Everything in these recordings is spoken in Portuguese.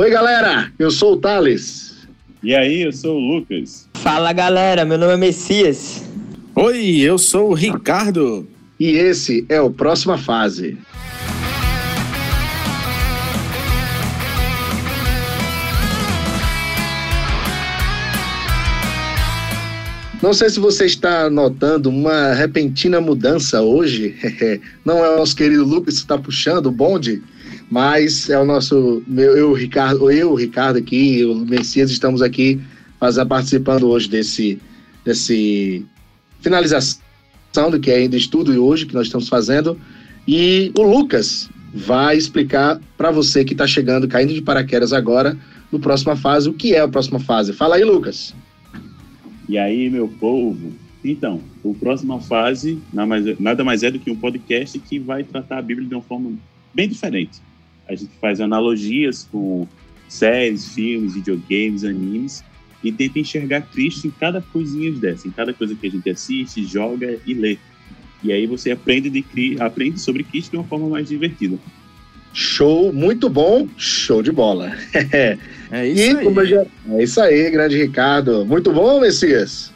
Oi, galera, eu sou o Thales. E aí, eu sou o Lucas. Fala, galera, meu nome é Messias. Oi, eu sou o Ricardo. E esse é o Próxima Fase. Não sei se você está notando uma repentina mudança hoje. Não é o nosso querido Lucas que está puxando o bonde, mas é o nosso meu, eu, Ricardo, eu, Ricardo aqui, o Messias estamos aqui fazendo, participando hoje desse desse finalização do que é ainda estudo hoje que nós estamos fazendo e o Lucas vai explicar para você que está chegando, caindo de paraquedas agora, no próxima fase, o que é a próxima fase. Fala aí, Lucas. E aí, meu povo? Então, o próxima fase nada mais é do que um podcast que vai tratar a Bíblia de uma forma bem diferente. A gente faz analogias com séries, filmes, videogames, animes e tenta enxergar Cristo em cada coisinha dessa, em cada coisa que a gente assiste, joga e lê. E aí você aprende, de, aprende sobre Cristo de uma forma mais divertida. Show, muito bom, show de bola. É isso e, aí. Já... É isso aí, grande Ricardo. Muito bom, Messias?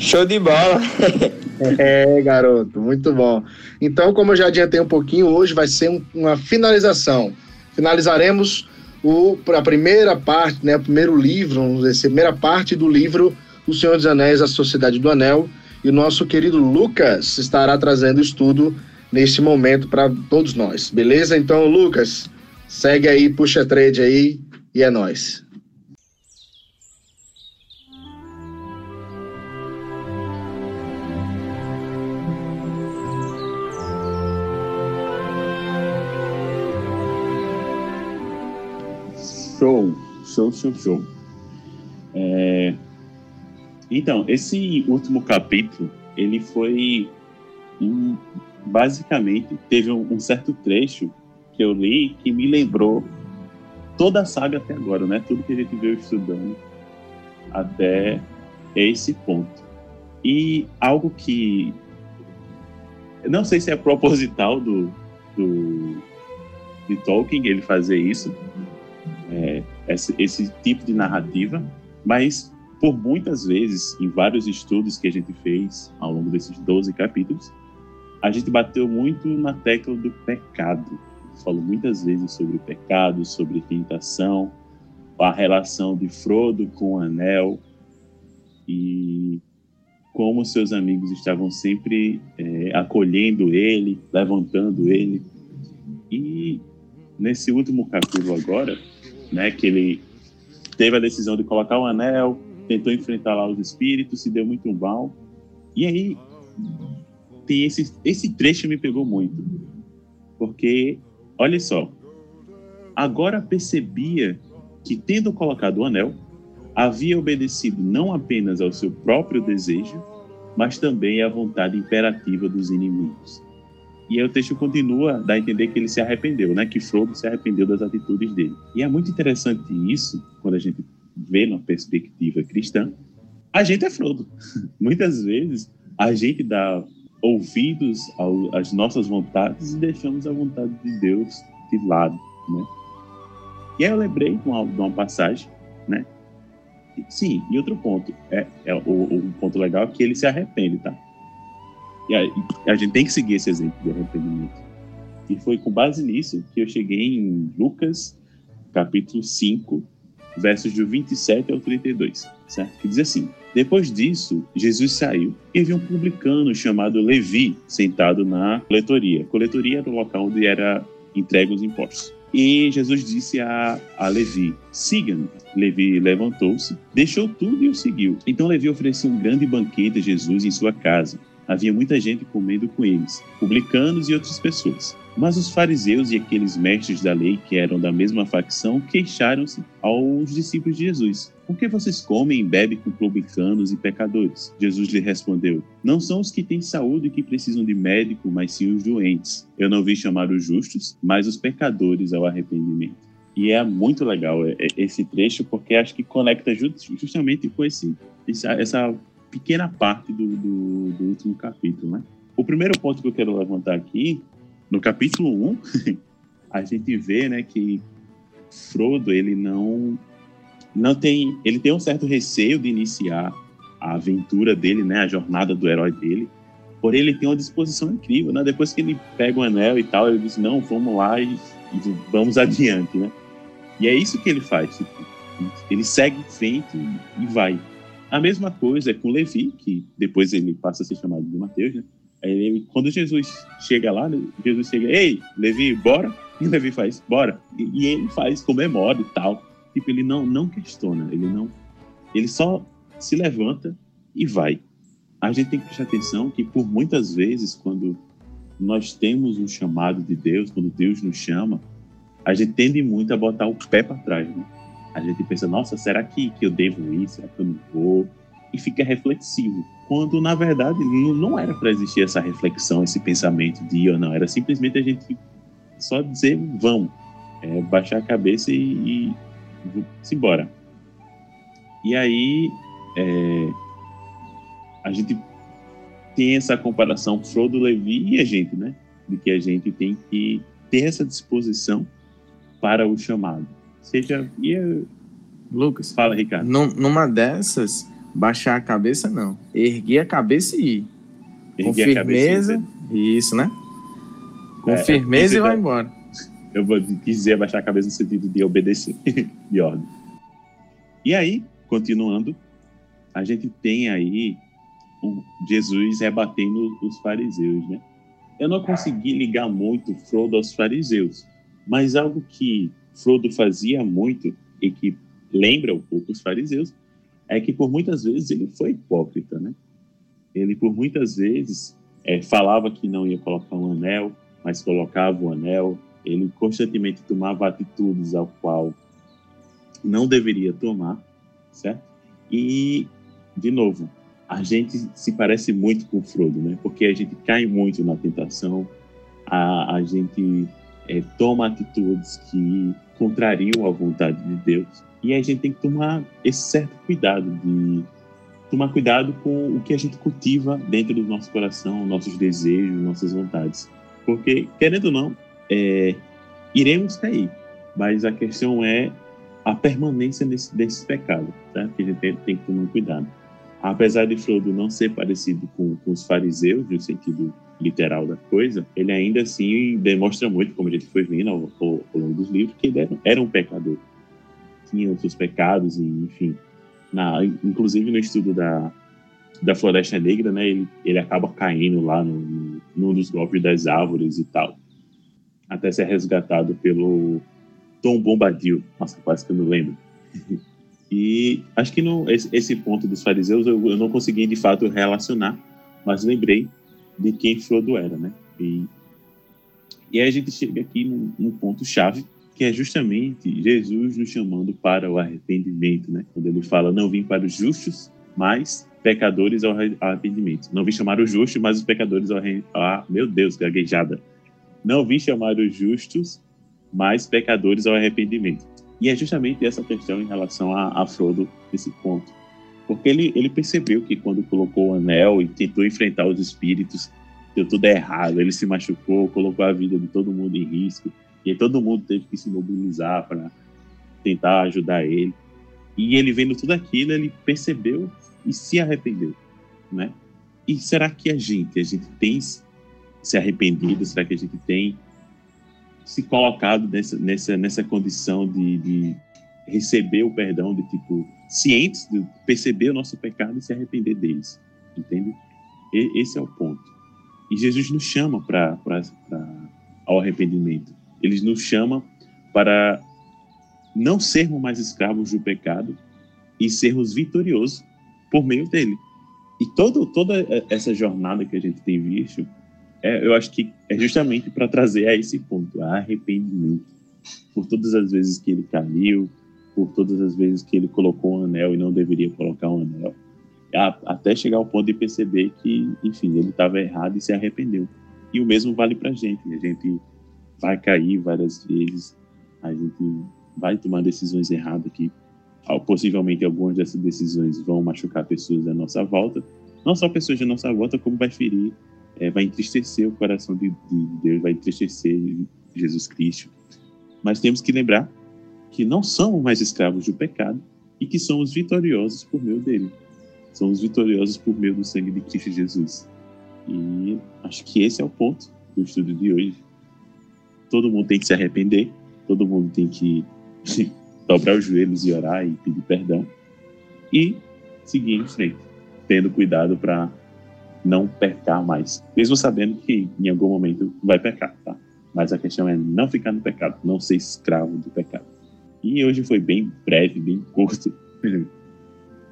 Show de bola. é, garoto, muito bom. Então, como eu já adiantei um pouquinho, hoje vai ser um, uma finalização. Finalizaremos o, a primeira parte, né, o primeiro livro, dizer, a primeira parte do livro O Senhor dos Anéis, A Sociedade do Anel. E o nosso querido Lucas estará trazendo estudo neste momento para todos nós, beleza? Então, Lucas, segue aí, puxa trade aí e é nós. Show, show, show, show. É... Então, esse último capítulo, ele foi um, basicamente teve um, um certo trecho que eu li que me lembrou toda a saga até agora, né? Tudo que a gente veio estudando até esse ponto. E algo que não sei se é proposital do, do de Tolkien ele fazer isso, é, esse, esse tipo de narrativa, mas por muitas vezes, em vários estudos que a gente fez ao longo desses 12 capítulos, a gente bateu muito na tecla do pecado falou muitas vezes sobre pecado, sobre tentação, a relação de Frodo com o Anel e como seus amigos estavam sempre é, acolhendo ele, levantando ele. E nesse último capítulo agora, né, que ele teve a decisão de colocar o anel, tentou enfrentar lá os espíritos, se deu muito mal. E aí tem esse esse trecho me pegou muito, porque Olha só. Agora percebia que, tendo colocado o anel, havia obedecido não apenas ao seu próprio desejo, mas também à vontade imperativa dos inimigos. E aí o texto continua dar a entender que ele se arrependeu, né? Que Frodo se arrependeu das atitudes dele. E é muito interessante isso, quando a gente vê numa perspectiva cristã. A gente é Frodo. Muitas vezes a gente dá ouvidos às nossas vontades e deixamos a vontade de Deus de lado, né? E aí eu lembrei de uma, de uma passagem, né? Sim, e outro ponto, é, é o, o, ponto legal é que ele se arrepende, tá? E a, a gente tem que seguir esse exemplo de arrependimento. E foi com base nisso que eu cheguei em Lucas, capítulo 5, versos do 27 ao 32, certo? Que diz assim: depois disso, Jesus saiu e viu um publicano chamado Levi sentado na coletoria. Coletoria era o local onde era entregue os impostos. E Jesus disse a, a Levi: siga-me. Levi levantou-se, deixou tudo e o seguiu. Então Levi ofereceu um grande banquete a Jesus em sua casa. Havia muita gente comendo com eles, publicanos e outras pessoas. Mas os fariseus e aqueles mestres da lei, que eram da mesma facção, queixaram-se aos discípulos de Jesus. Por que vocês comem e bebem com publicanos e pecadores? Jesus lhe respondeu: Não são os que têm saúde que precisam de médico, mas sim os doentes. Eu não vim chamar os justos, mas os pecadores ao arrependimento. E é muito legal é, é, esse trecho, porque acho que conecta justamente com esse, essa pequena parte do, do, do último capítulo. Né? O primeiro ponto que eu quero levantar aqui no capítulo 1, a gente vê né, que Frodo ele não não tem ele tem um certo receio de iniciar a aventura dele, né, a jornada do herói dele. Porém, ele tem uma disposição incrível, né? Depois que ele pega o anel e tal, ele diz: "Não, vamos lá e, e vamos adiante", né? E é isso que ele faz. Tipo, ele segue em frente e vai. A mesma coisa é com Levi, que depois ele passa a ser chamado de Mateus, né? Ele, quando Jesus chega lá, né, Jesus chega, ei, Levi, bora? E Levi faz, bora. E, e ele faz, comemora e tal. Tipo, ele não, não questiona, ele não. Ele só se levanta e vai. A gente tem que prestar atenção que, por muitas vezes, quando nós temos um chamado de Deus, quando Deus nos chama, a gente tende muito a botar o pé para trás, né? A gente pensa, nossa, será que, que eu devo ir? Será que eu não vou? E fica reflexivo. Quando, na verdade, não, não era para existir essa reflexão, esse pensamento de ir ou não. Era simplesmente a gente só dizer, vamos. É, baixar a cabeça e, e, se embora. E aí, é, a gente tem essa comparação Frodo, Levi e a gente, né? De que a gente tem que ter essa disposição para o chamado. Seja. E, Lucas. Fala, Ricardo. Numa dessas, baixar a cabeça, não. Erguer a cabeça e ir. Erguer Com firmeza. Isso, né? Com é, firmeza e vai embora. Eu vou dizer baixar a cabeça no sentido de obedecer, de ordem. E aí, continuando, a gente tem aí um Jesus rebatendo os fariseus, né? Eu não consegui ligar muito Frodo aos fariseus, mas algo que Frodo fazia muito e que lembra um pouco os fariseus é que por muitas vezes ele foi hipócrita, né? Ele por muitas vezes é, falava que não ia colocar um anel, mas colocava o anel. Ele constantemente tomava atitudes ao qual não deveria tomar, certo? E de novo, a gente se parece muito com Frodo, né? Porque a gente cai muito na tentação, a, a gente é, toma atitudes que contrariam a vontade de Deus. E a gente tem que tomar esse certo cuidado de tomar cuidado com o que a gente cultiva dentro do nosso coração, nossos desejos, nossas vontades. Porque, querendo ou não, é, iremos cair. Mas a questão é a permanência nesse, desse pecado, tá? que a gente tem, tem que tomar cuidado. Apesar de Frodo não ser parecido com, com os fariseus, no sentido literal da coisa, ele ainda assim demonstra muito, como a gente foi vendo ao, ao, ao longo dos livros, que ele era, era, um pecador. Tinha os seus pecados, e, enfim. Na, inclusive no estudo da, da Floresta Negra, né, ele, ele acaba caindo lá no, no, num dos golpes das árvores e tal. Até ser resgatado pelo Tom Bombadil. Nossa, quase que eu não lembro. e acho que esse, ponto dos fariseus eu, eu não consegui de fato relacionar, mas lembrei de quem Frodo era, né? E, e aí a gente chega aqui num, num ponto-chave, que é justamente Jesus nos chamando para o arrependimento, né? Quando ele fala, não vim para os justos, mas pecadores ao arrependimento. Não vim chamar os justos, mas os pecadores ao arrependimento. Ah, meu Deus, gaguejada. Não vim chamar os justos, mas pecadores ao arrependimento. E é justamente essa questão em relação a, a Frodo, esse ponto. Porque ele, ele percebeu que quando colocou o anel e tentou enfrentar os espíritos, deu tudo errado. Ele se machucou, colocou a vida de todo mundo em risco. E todo mundo teve que se mobilizar para tentar ajudar ele. E ele vendo tudo aquilo, ele percebeu e se arrependeu, né? E será que a gente, a gente tem se arrependido? Será que a gente tem se colocado nessa, nessa, nessa condição de, de receber o perdão, de tipo, cientes de perceber o nosso pecado e se arrepender deles, entende? E, esse é o ponto. E Jesus nos chama para ao arrependimento. Ele nos chama para não sermos mais escravos do pecado e sermos vitoriosos por meio dele. E todo, toda essa jornada que a gente tem visto, é, eu acho que é justamente para trazer a esse ponto, a arrependimento. Por todas as vezes que ele caiu, por todas as vezes que ele colocou um anel e não deveria colocar um anel, até chegar ao ponto de perceber que, enfim, ele estava errado e se arrependeu. E o mesmo vale para a gente. A gente vai cair várias vezes, a gente vai tomar decisões erradas que possivelmente algumas dessas decisões vão machucar pessoas à nossa volta, não só pessoas da nossa volta, como vai ferir, é, vai entristecer o coração de, de Deus, vai entristecer Jesus Cristo. Mas temos que lembrar que não somos mais escravos do pecado e que somos vitoriosos por meio dele. Somos vitoriosos por meio do sangue de Cristo Jesus. E acho que esse é o ponto do estudo de hoje. Todo mundo tem que se arrepender, todo mundo tem que dobrar os joelhos e orar e pedir perdão e seguir em frente, tendo cuidado para não pecar mais, mesmo sabendo que em algum momento vai pecar, tá? Mas a questão é não ficar no pecado, não ser escravo do pecado. E hoje foi bem breve, bem curto,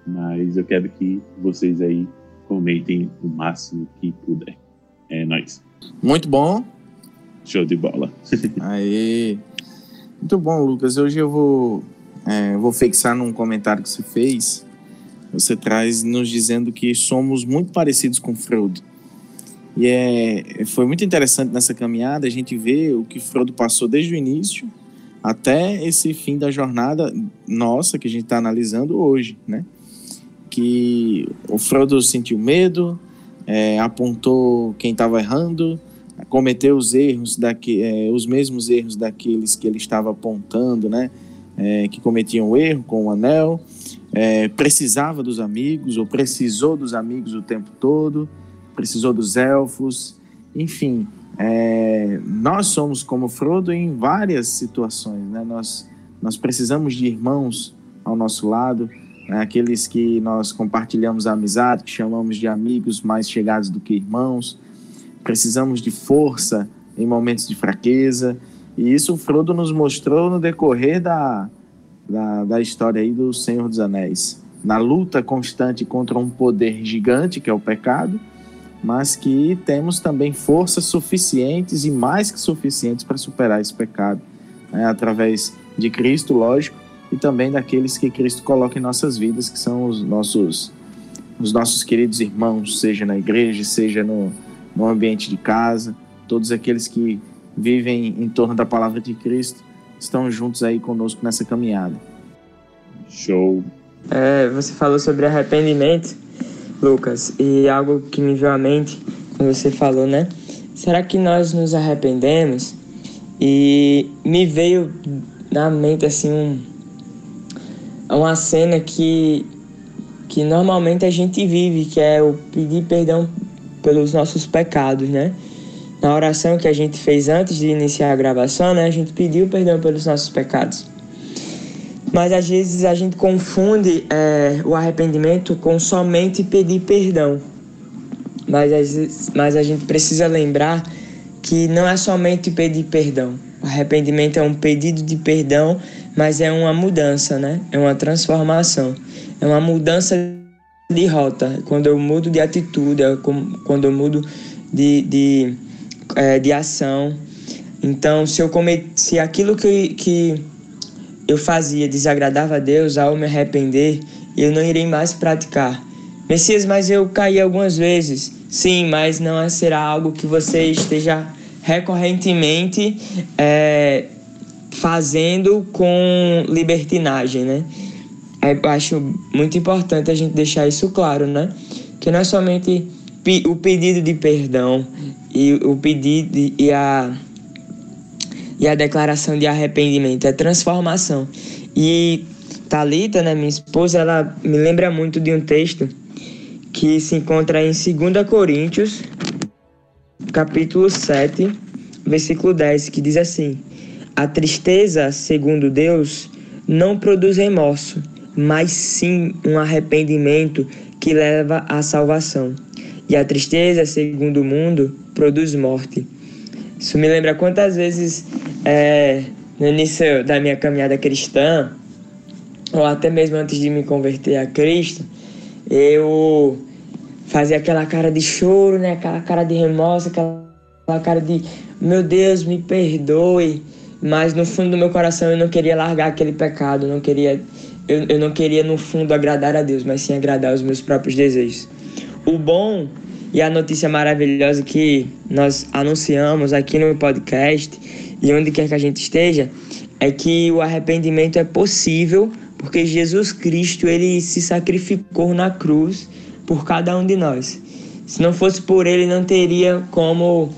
mas eu quero que vocês aí comentem o máximo que puder. É nóis. Muito bom. Show de bola. Aí. Muito bom, Lucas. Hoje eu vou, é, vou fixar num comentário que você fez. Você traz nos dizendo que somos muito parecidos com Frodo. E é, foi muito interessante nessa caminhada a gente ver o que Frodo passou desde o início até esse fim da jornada nossa que a gente está analisando hoje, né? Que o Frodo sentiu medo, é, apontou quem estava errando, cometeu os erros daqui, é, os mesmos erros daqueles que ele estava apontando, né? É, que cometiam erro com o anel, é, precisava dos amigos ou precisou dos amigos o tempo todo, precisou dos elfos, enfim, é, nós somos como Frodo em várias situações, né? Nós nós precisamos de irmãos ao nosso lado, né? aqueles que nós compartilhamos a amizade, que chamamos de amigos mais chegados do que irmãos precisamos de força em momentos de fraqueza. E isso o Frodo nos mostrou no decorrer da, da, da história aí do Senhor dos Anéis. Na luta constante contra um poder gigante, que é o pecado, mas que temos também forças suficientes e mais que suficientes para superar esse pecado, né? através de Cristo, lógico, e também daqueles que Cristo coloca em nossas vidas, que são os nossos, os nossos queridos irmãos, seja na igreja, seja no, no ambiente de casa, todos aqueles que vivem em torno da palavra de Cristo estão juntos aí conosco nessa caminhada. Show. É, você falou sobre arrependimento, Lucas, e algo que me veio à mente quando você falou, né? Será que nós nos arrependemos? E me veio na mente assim um, uma cena que que normalmente a gente vive, que é o pedir perdão pelos nossos pecados, né? Na oração que a gente fez antes de iniciar a gravação, né, a gente pediu perdão pelos nossos pecados. Mas às vezes a gente confunde é, o arrependimento com somente pedir perdão. Mas, mas a gente precisa lembrar que não é somente pedir perdão. O arrependimento é um pedido de perdão, mas é uma mudança, né? É uma transformação. É uma mudança de rota, quando eu mudo de atitude, é quando eu mudo de, de, é, de ação. Então, se eu cometi, se aquilo que, que eu fazia desagradava a Deus, ao me arrepender, eu não irei mais praticar. Messias, mas eu caí algumas vezes. Sim, mas não será algo que você esteja recorrentemente é, fazendo com libertinagem, né? eu acho muito importante a gente deixar isso claro, né? Que não é somente o pedido de perdão e o pedido e a e a declaração de arrependimento, é transformação. E Talita, né, minha esposa, ela me lembra muito de um texto que se encontra em 2 Coríntios, capítulo 7, versículo 10, que diz assim: A tristeza, segundo Deus, não produz remorso, mas sim um arrependimento que leva à salvação. E a tristeza, segundo o mundo, produz morte. Isso me lembra quantas vezes é, no início da minha caminhada cristã, ou até mesmo antes de me converter a Cristo, eu fazia aquela cara de choro, né? aquela cara de remorso, aquela cara de meu Deus, me perdoe. Mas no fundo do meu coração eu não queria largar aquele pecado, não queria eu, eu não queria, no fundo, agradar a Deus, mas sim agradar os meus próprios desejos. O bom e a notícia maravilhosa que nós anunciamos aqui no podcast e onde quer que a gente esteja é que o arrependimento é possível porque Jesus Cristo ele se sacrificou na cruz por cada um de nós. Se não fosse por ele, não teria como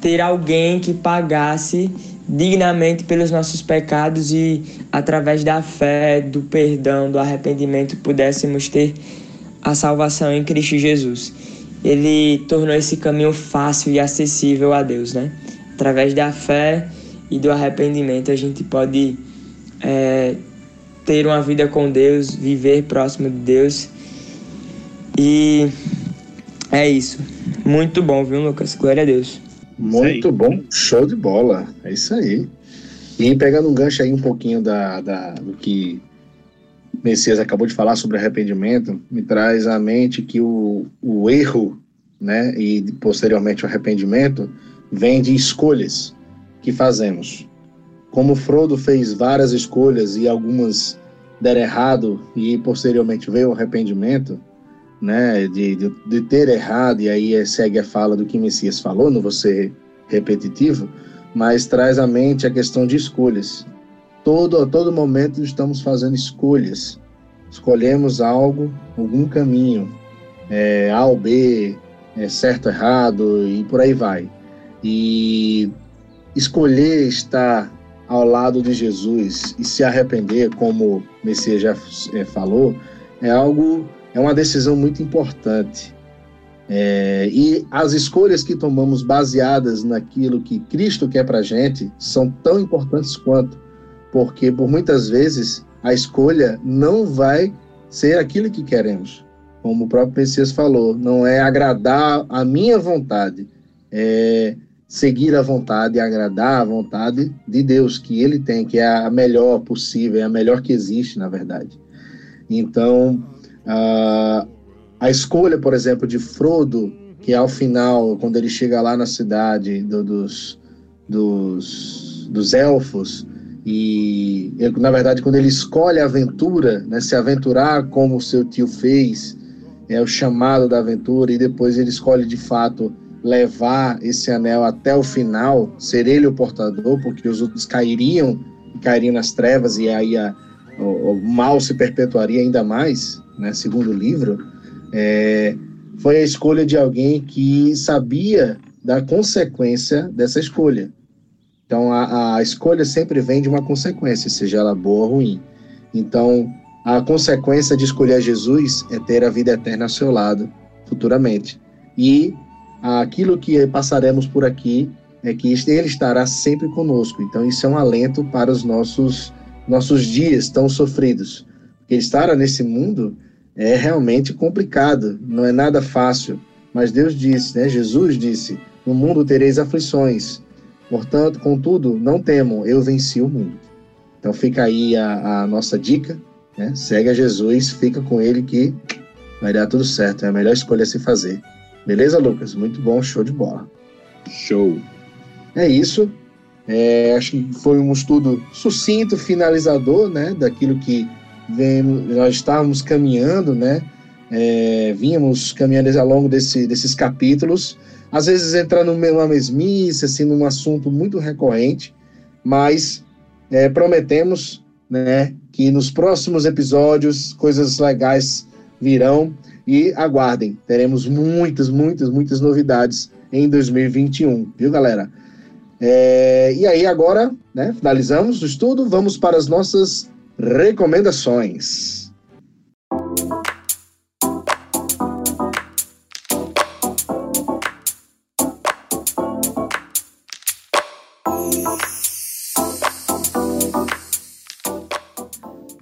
ter alguém que pagasse dignamente pelos nossos pecados e através da fé, do perdão, do arrependimento pudéssemos ter a salvação em Cristo Jesus. Ele tornou esse caminho fácil e acessível a Deus, né? Através da fé e do arrependimento a gente pode é, ter uma vida com Deus, viver próximo de Deus. E é isso. Muito bom, viu, Lucas? Glória a Deus. Muito bom, show de bola. É isso aí. E pegando um gancho aí um pouquinho da, da, do que Messias acabou de falar sobre arrependimento, me traz à mente que o, o erro, né, e posteriormente o arrependimento, vem de escolhas que fazemos. Como Frodo fez várias escolhas e algumas deram errado e posteriormente veio o arrependimento, né, de, de, de, ter errado, e aí segue a fala do que Messias falou, não vou ser repetitivo, mas traz à mente a questão de escolhas. Todo, a todo momento estamos fazendo escolhas. Escolhemos algo, algum caminho, é, A ou B, é, certo, errado, e por aí vai. E escolher estar ao lado de Jesus e se arrepender, como Messias já é, falou, é algo é uma decisão muito importante. É, e as escolhas que tomamos baseadas naquilo que Cristo quer para gente são tão importantes quanto, porque por muitas vezes a escolha não vai ser aquilo que queremos. Como o próprio Messias falou, não é agradar a minha vontade, é seguir a vontade agradar a vontade de Deus que Ele tem, que é a melhor possível, é a melhor que existe, na verdade. Então, Uh, a escolha, por exemplo, de Frodo, que ao final, quando ele chega lá na cidade do, dos, dos, dos elfos, e na verdade, quando ele escolhe a aventura, né, se aventurar como seu tio fez, é o chamado da aventura, e depois ele escolhe de fato levar esse anel até o final, ser ele o portador, porque os outros cairiam, cairiam nas trevas, e aí a, o, o mal se perpetuaria ainda mais né, segundo livro, é, foi a escolha de alguém que sabia da consequência dessa escolha. Então, a, a escolha sempre vem de uma consequência, seja ela boa ou ruim. Então, a consequência de escolher Jesus é ter a vida eterna ao seu lado futuramente. E aquilo que passaremos por aqui é que ele estará sempre conosco. Então, isso é um alento para os nossos, nossos dias tão sofridos. Porque estar nesse mundo é realmente complicado, não é nada fácil. Mas Deus disse, né? Jesus disse: No mundo tereis aflições. Portanto, contudo, não temam, eu venci o mundo. Então fica aí a, a nossa dica, né? Segue a Jesus, fica com ele que vai dar tudo certo. É a melhor escolha a se fazer. Beleza, Lucas? Muito bom, show de bola. Show. É isso. É, acho que foi um estudo sucinto, finalizador, né? Daquilo que vemos, nós estávamos caminhando, né? É, vínhamos caminhando ao longo desse, desses capítulos, às vezes entrando numa mesmice, assim, num assunto muito recorrente, mas é, prometemos, né, que nos próximos episódios coisas legais virão e aguardem, teremos muitas, muitas, muitas novidades em 2021, viu, galera? É, e aí agora, né, finalizamos o estudo, vamos para as nossas Recomendações.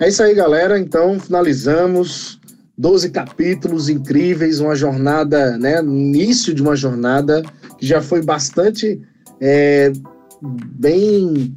É isso aí, galera. Então, finalizamos 12 capítulos incríveis, uma jornada, né? Início de uma jornada que já foi bastante é, bem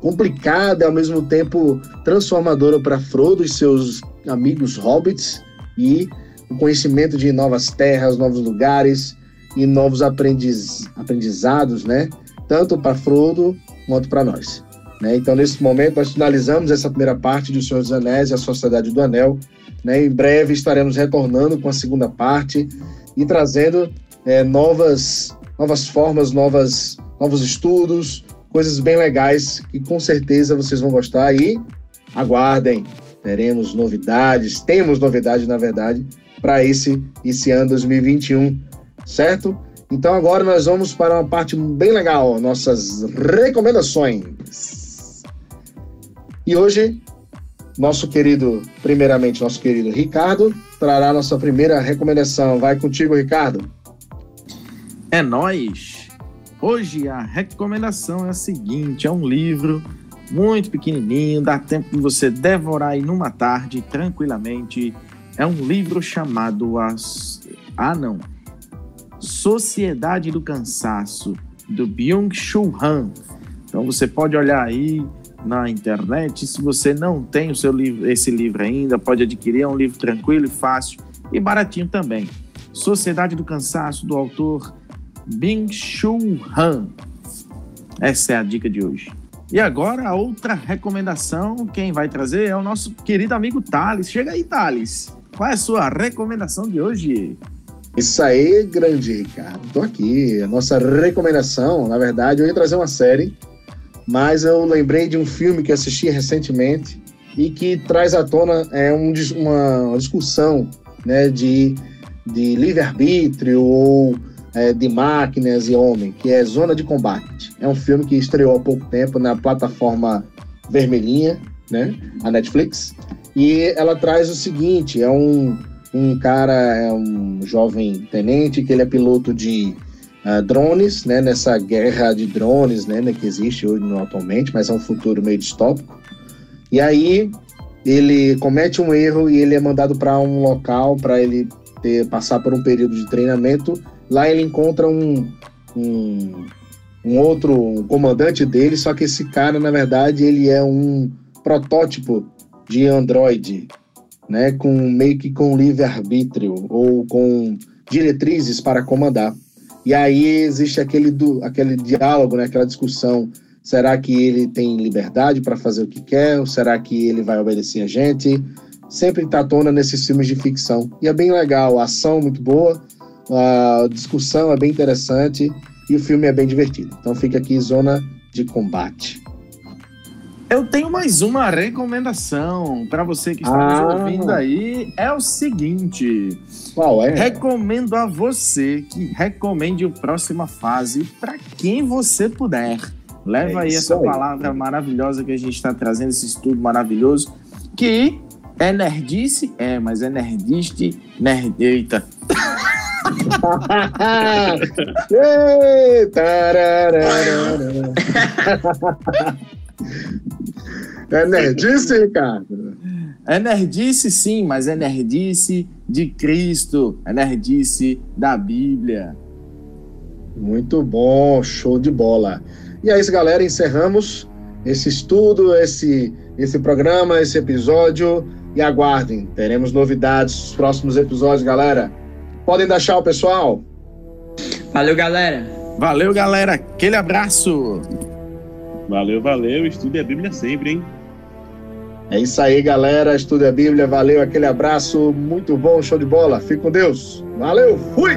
complicada e ao mesmo tempo transformadora para Frodo e seus amigos hobbits e o conhecimento de novas terras, novos lugares e novos aprendiz, aprendizados, né? Tanto para Frodo quanto para nós. Né? Então, nesse momento, nós finalizamos essa primeira parte de O Senhor dos Anéis e a Sociedade do Anel. Né? Em breve estaremos retornando com a segunda parte e trazendo é, novas, novas formas, novas, novos estudos, coisas bem legais que com certeza vocês vão gostar e aguardem. Teremos novidades, temos novidades na verdade para esse esse ano 2021, certo? Então agora nós vamos para uma parte bem legal, nossas recomendações. E hoje, nosso querido, primeiramente, nosso querido Ricardo, trará nossa primeira recomendação. Vai contigo, Ricardo. É nós. Hoje a recomendação é a seguinte: é um livro muito pequenininho, dá tempo de você devorar aí numa tarde tranquilamente. É um livro chamado As... Ah, não. Sociedade do Cansaço, do Byung-Chul Han. Então você pode olhar aí na internet. Se você não tem o seu livro, esse livro ainda, pode adquirir. É um livro tranquilo e fácil e baratinho também. Sociedade do Cansaço, do autor Byung-Chul Han. Essa é a dica de hoje. E agora a outra recomendação, quem vai trazer é o nosso querido amigo Thales. Chega aí, Thales. Qual é a sua recomendação de hoje? Isso aí, grande Ricardo. Tô aqui. A nossa recomendação, na verdade, eu ia trazer uma série, mas eu lembrei de um filme que assisti recentemente e que traz à tona é, um, uma, discussão né, de, de livre-arbítrio ou é, de máquinas e homem, que é Zona de Combate. É um filme que estreou há pouco tempo na plataforma vermelhinha, né, a Netflix, e ela traz o seguinte: é um, um cara, é um jovem tenente que ele é piloto de uh, drones, né, nessa guerra de drones, né, né, que existe hoje atualmente, mas é um futuro meio distópico. E aí ele comete um erro e ele é mandado para um local para ele ter, passar por um período de treinamento Lá ele encontra um, um, um outro um comandante dele, só que esse cara, na verdade, ele é um protótipo de Android, né, com meio que com livre-arbítrio ou com diretrizes para comandar. E aí existe aquele, do, aquele diálogo, né, aquela discussão. Será que ele tem liberdade para fazer o que quer? Ou será que ele vai obedecer a gente? Sempre está à tona nesses filmes de ficção. E é bem legal, a ação muito boa a discussão é bem interessante e o filme é bem divertido. Então fica aqui Zona de Combate. Eu tenho mais uma recomendação para você que está ah. nos ouvindo aí. É o seguinte. Qual é? Recomendo a você que recomende o Próxima Fase para quem você puder. Leva é aí essa aí. palavra maravilhosa que a gente está trazendo, esse estudo maravilhoso, que é nerdice? É, mas é nerdiste, nerd... É nerdice, Ricardo? É nerdice, sim, mas é nerdice de Cristo, é nerdice da Bíblia. Muito bom, show de bola. E é isso, galera, encerramos esse estudo, esse, esse programa, esse episódio. E aguardem, teremos novidades nos próximos episódios, galera. Podem dar tchau, pessoal. Valeu, galera. Valeu, galera. Aquele abraço. Valeu, valeu. Estude a Bíblia sempre, hein? É isso aí, galera. Estude a Bíblia. Valeu, aquele abraço. Muito bom, show de bola. Fique com Deus. Valeu, fui!